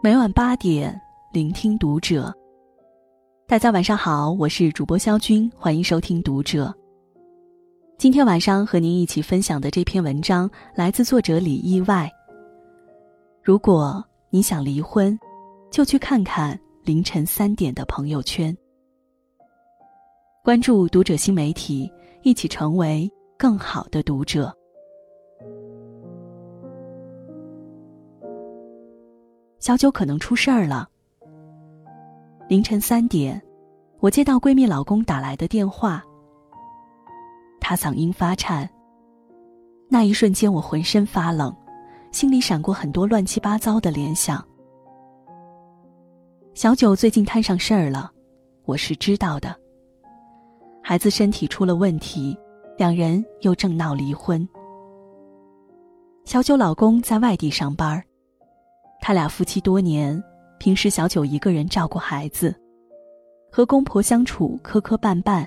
每晚八点，聆听读者。大家晚上好，我是主播肖军，欢迎收听《读者》。今天晚上和您一起分享的这篇文章来自作者李意外。如果你想离婚，就去看看凌晨三点的朋友圈。关注《读者》新媒体，一起成为更好的读者。小九可能出事儿了。凌晨三点，我接到闺蜜老公打来的电话。他嗓音发颤。那一瞬间，我浑身发冷，心里闪过很多乱七八糟的联想。小九最近摊上事儿了，我是知道的。孩子身体出了问题，两人又正闹离婚。小九老公在外地上班他俩夫妻多年，平时小九一个人照顾孩子，和公婆相处磕磕绊绊。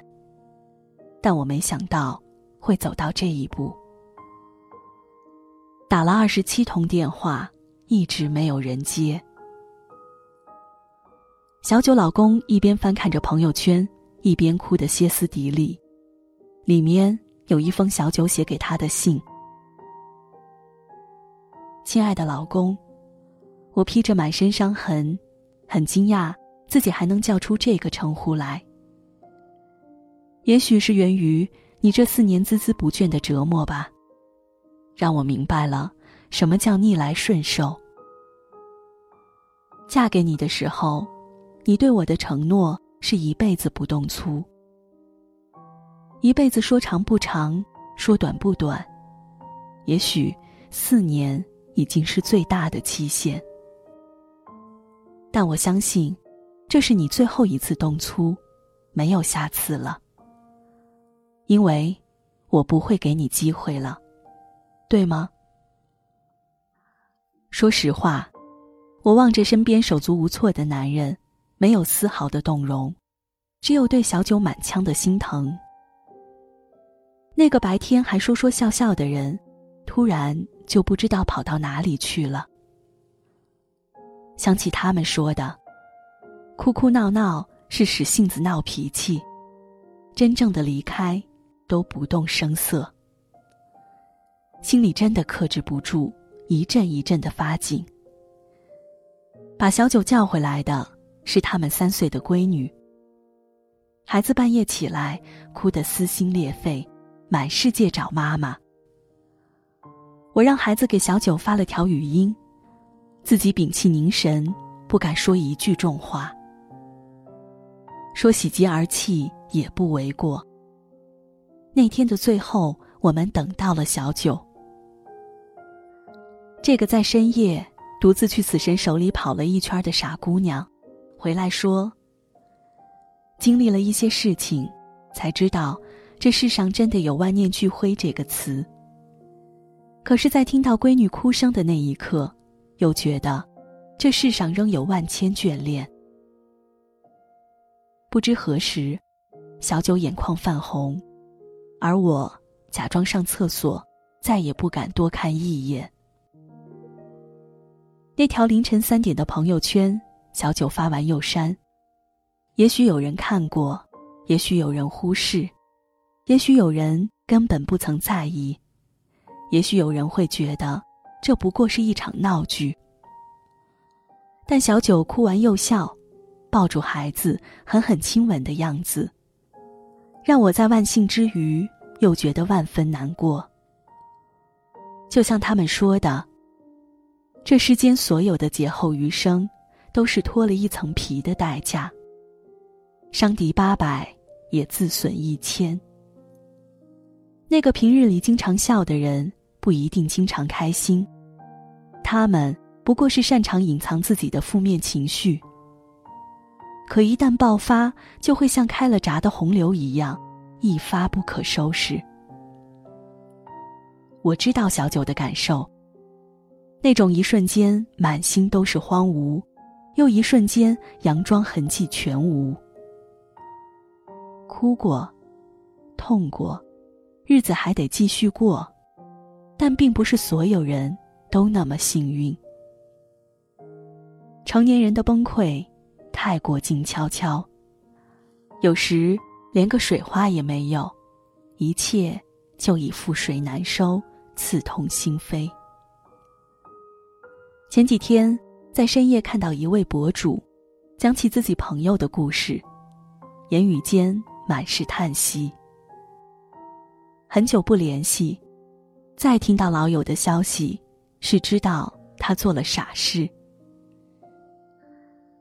但我没想到会走到这一步。打了二十七通电话，一直没有人接。小九老公一边翻看着朋友圈，一边哭得歇斯底里，里面有一封小九写给他的信：“亲爱的老公。”我披着满身伤痕，很惊讶自己还能叫出这个称呼来。也许是源于你这四年孜孜不倦的折磨吧，让我明白了什么叫逆来顺受。嫁给你的时候，你对我的承诺是一辈子不动粗。一辈子说长不长，说短不短，也许四年已经是最大的期限。但我相信，这是你最后一次动粗，没有下次了。因为，我不会给你机会了，对吗？说实话，我望着身边手足无措的男人，没有丝毫的动容，只有对小九满腔的心疼。那个白天还说说笑笑的人，突然就不知道跑到哪里去了。想起他们说的，哭哭闹闹是使性子闹脾气，真正的离开都不动声色。心里真的克制不住，一阵一阵的发紧。把小九叫回来的是他们三岁的闺女。孩子半夜起来，哭得撕心裂肺，满世界找妈妈。我让孩子给小九发了条语音。自己屏气凝神，不敢说一句重话。说喜极而泣也不为过。那天的最后，我们等到了小九，这个在深夜独自去死神手里跑了一圈的傻姑娘，回来说：“经历了一些事情，才知道这世上真的有万念俱灰这个词。可是，在听到闺女哭声的那一刻。”又觉得，这世上仍有万千眷恋。不知何时，小九眼眶泛红，而我假装上厕所，再也不敢多看一眼。那条凌晨三点的朋友圈，小九发完又删。也许有人看过，也许有人忽视，也许有人根本不曾在意，也许有人会觉得。这不过是一场闹剧，但小九哭完又笑，抱住孩子狠狠亲吻的样子，让我在万幸之余又觉得万分难过。就像他们说的，这世间所有的劫后余生，都是脱了一层皮的代价。伤敌八百，也自损一千。那个平日里经常笑的人。不一定经常开心，他们不过是擅长隐藏自己的负面情绪。可一旦爆发，就会像开了闸的洪流一样，一发不可收拾。我知道小九的感受，那种一瞬间满心都是荒芜，又一瞬间佯装痕迹全无。哭过，痛过，日子还得继续过。但并不是所有人都那么幸运。成年人的崩溃，太过静悄悄。有时连个水花也没有，一切就已覆水难收，刺痛心扉。前几天在深夜看到一位博主，讲起自己朋友的故事，言语间满是叹息。很久不联系，再听到老友的消息，是知道他做了傻事。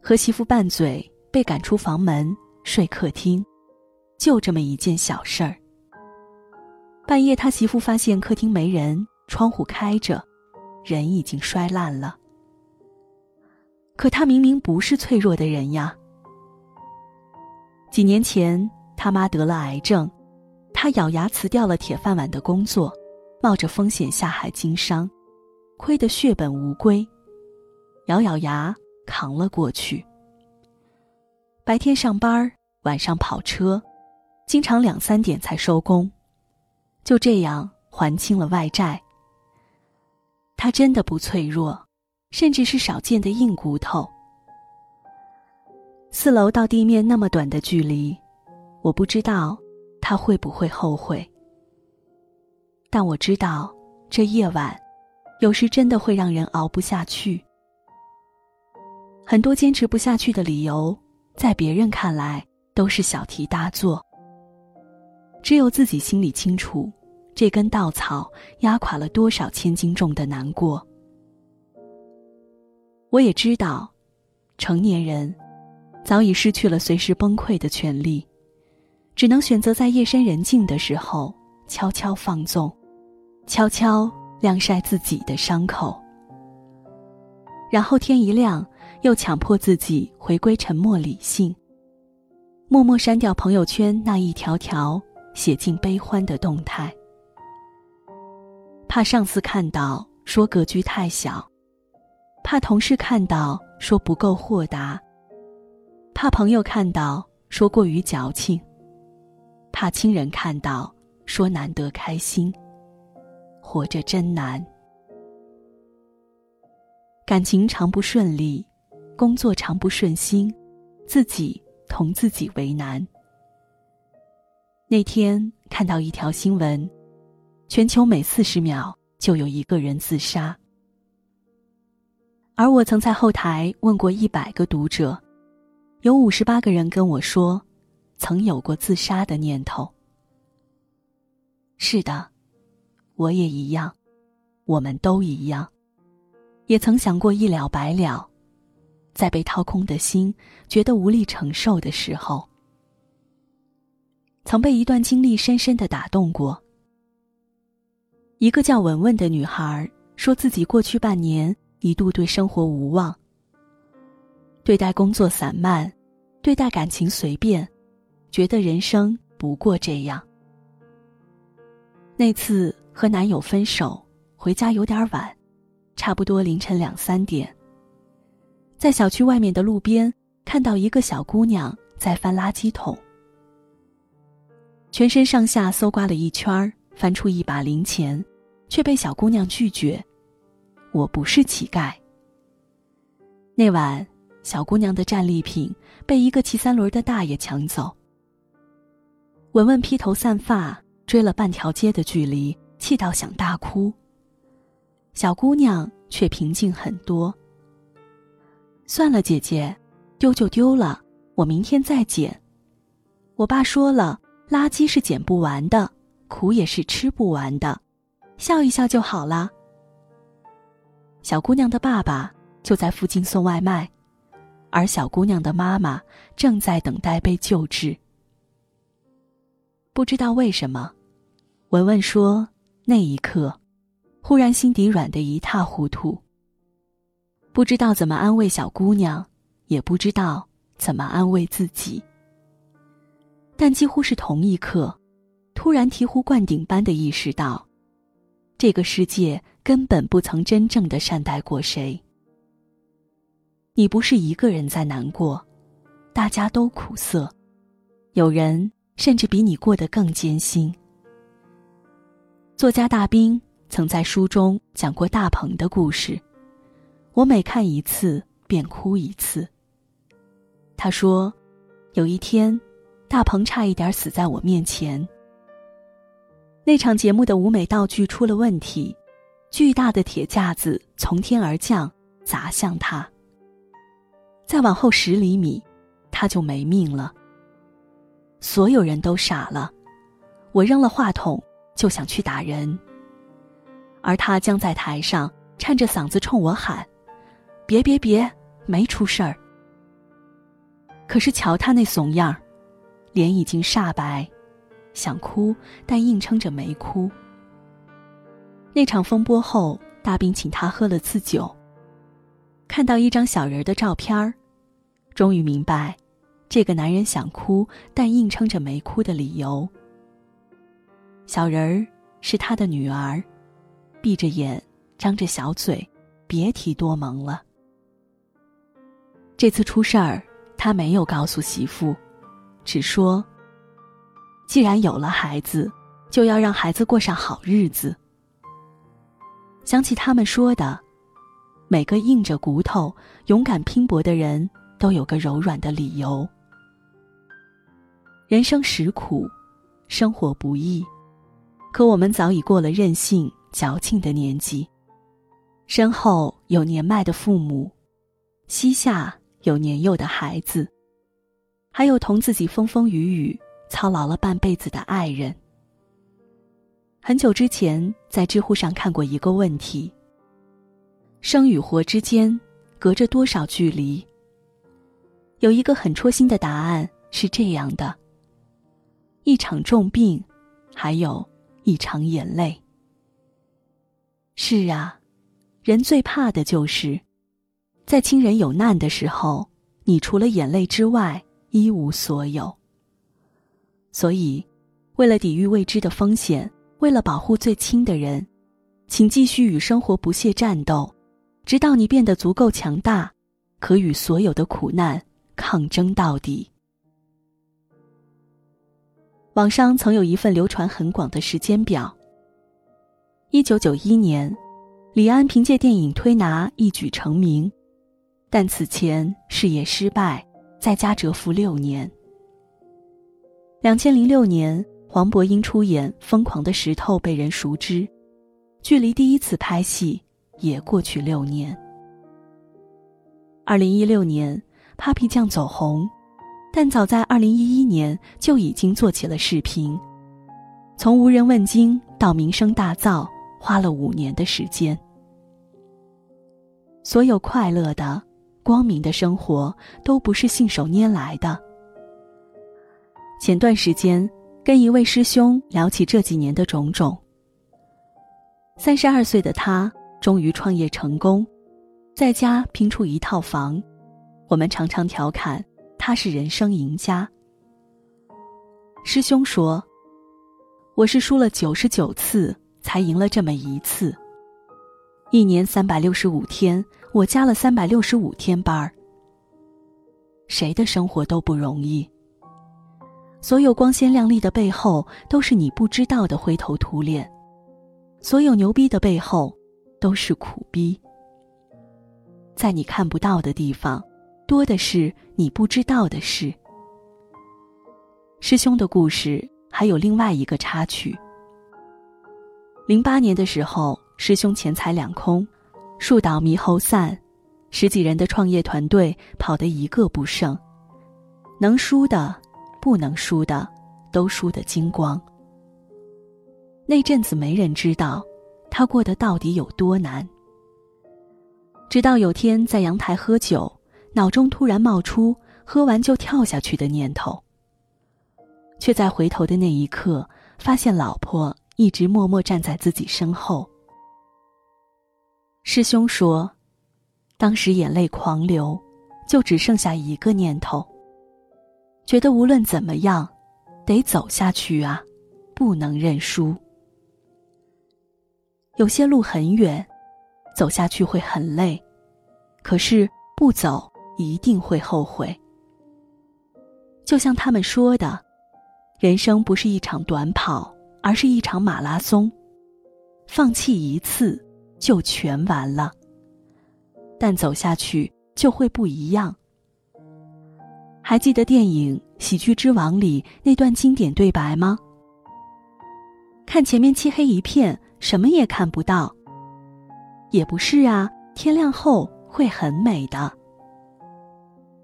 和媳妇拌嘴，被赶出房门，睡客厅，就这么一件小事儿。半夜，他媳妇发现客厅没人，窗户开着，人已经摔烂了。可他明明不是脆弱的人呀。几年前，他妈得了癌症。他咬牙辞掉了铁饭碗的工作，冒着风险下海经商，亏得血本无归，咬咬牙扛了过去。白天上班，晚上跑车，经常两三点才收工，就这样还清了外债。他真的不脆弱，甚至是少见的硬骨头。四楼到地面那么短的距离，我不知道。他会不会后悔？但我知道，这夜晚，有时真的会让人熬不下去。很多坚持不下去的理由，在别人看来都是小题大做。只有自己心里清楚，这根稻草压垮了多少千斤重的难过。我也知道，成年人早已失去了随时崩溃的权利。只能选择在夜深人静的时候悄悄放纵，悄悄晾晒自己的伤口，然后天一亮，又强迫自己回归沉默理性，默默删掉朋友圈那一条条写尽悲欢的动态，怕上司看到说格局太小，怕同事看到说不够豁达，怕朋友看到说过于矫情。怕亲人看到，说难得开心。活着真难，感情常不顺利，工作常不顺心，自己同自己为难。那天看到一条新闻，全球每四十秒就有一个人自杀，而我曾在后台问过一百个读者，有五十八个人跟我说。曾有过自杀的念头。是的，我也一样，我们都一样，也曾想过一了百了，在被掏空的心觉得无力承受的时候，曾被一段经历深深的打动过。一个叫文文的女孩说自己过去半年一度对生活无望，对待工作散漫，对待感情随便。觉得人生不过这样。那次和男友分手，回家有点晚，差不多凌晨两三点。在小区外面的路边，看到一个小姑娘在翻垃圾桶，全身上下搜刮了一圈，翻出一把零钱，却被小姑娘拒绝：“我不是乞丐。”那晚，小姑娘的战利品被一个骑三轮的大爷抢走。文文披头散发追了半条街的距离，气到想大哭。小姑娘却平静很多。算了，姐姐，丢就丢了，我明天再捡。我爸说了，垃圾是捡不完的，苦也是吃不完的，笑一笑就好了。小姑娘的爸爸就在附近送外卖，而小姑娘的妈妈正在等待被救治。不知道为什么，文文说那一刻，忽然心底软得一塌糊涂。不知道怎么安慰小姑娘，也不知道怎么安慰自己。但几乎是同一刻，突然醍醐灌顶般的意识到，这个世界根本不曾真正的善待过谁。你不是一个人在难过，大家都苦涩，有人。甚至比你过得更艰辛。作家大兵曾在书中讲过大鹏的故事，我每看一次，便哭一次。他说：“有一天，大鹏差一点死在我面前。那场节目的舞美道具出了问题，巨大的铁架子从天而降，砸向他。再往后十厘米，他就没命了。所有人都傻了，我扔了话筒就想去打人，而他僵在台上，颤着嗓子冲我喊：‘别别别，没出事儿。’”可是瞧他那怂样儿，脸已经煞白，想哭但硬撑着没哭。那场风波后，大兵请他喝了次酒。看到一张小人儿的照片儿，终于明白，这个男人想哭但硬撑着没哭的理由。小人儿是他的女儿，闭着眼，张着小嘴，别提多萌了。这次出事儿。他没有告诉媳妇，只说：“既然有了孩子，就要让孩子过上好日子。”想起他们说的：“每个硬着骨头、勇敢拼搏的人都有个柔软的理由。”人生实苦，生活不易，可我们早已过了任性矫情的年纪，身后有年迈的父母，膝下。有年幼的孩子，还有同自己风风雨雨、操劳了半辈子的爱人。很久之前，在知乎上看过一个问题：生与活之间隔着多少距离？有一个很戳心的答案是这样的：一场重病，还有一场眼泪。是啊，人最怕的就是。在亲人有难的时候，你除了眼泪之外一无所有。所以，为了抵御未知的风险，为了保护最亲的人，请继续与生活不懈战斗，直到你变得足够强大，可与所有的苦难抗争到底。网上曾有一份流传很广的时间表。一九九一年，李安凭借电影《推拿》一举成名。但此前事业失败，在家蛰伏六年。两千零六年，黄渤因出演《疯狂的石头》被人熟知，距离第一次拍戏也过去六年。二零一六年，Papi 酱走红，但早在二零一一年就已经做起了视频，从无人问津到名声大噪，花了五年的时间。所有快乐的。光明的生活都不是信手拈来的。前段时间跟一位师兄聊起这几年的种种。三十二岁的他终于创业成功，在家拼出一套房。我们常常调侃他是人生赢家。师兄说：“我是输了九十九次才赢了这么一次。”一年三百六十五天，我加了三百六十五天班儿。谁的生活都不容易。所有光鲜亮丽的背后，都是你不知道的灰头土脸；所有牛逼的背后，都是苦逼。在你看不到的地方，多的是你不知道的事。师兄的故事还有另外一个插曲。零八年的时候。师兄钱财两空，树倒猕猴散，十几人的创业团队跑得一个不剩，能输的，不能输的，都输得精光。那阵子没人知道，他过得到底有多难。直到有天在阳台喝酒，脑中突然冒出喝完就跳下去的念头，却在回头的那一刻，发现老婆一直默默站在自己身后。师兄说：“当时眼泪狂流，就只剩下一个念头。觉得无论怎么样，得走下去啊，不能认输。有些路很远，走下去会很累，可是不走一定会后悔。就像他们说的，人生不是一场短跑，而是一场马拉松。放弃一次。”就全完了，但走下去就会不一样。还记得电影《喜剧之王》里那段经典对白吗？看前面漆黑一片，什么也看不到。也不是啊，天亮后会很美的。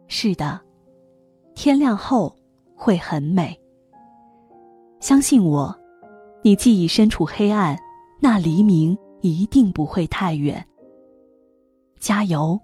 是的，天亮后会很美。相信我，你既已身处黑暗，那黎明一定不会太远。加油！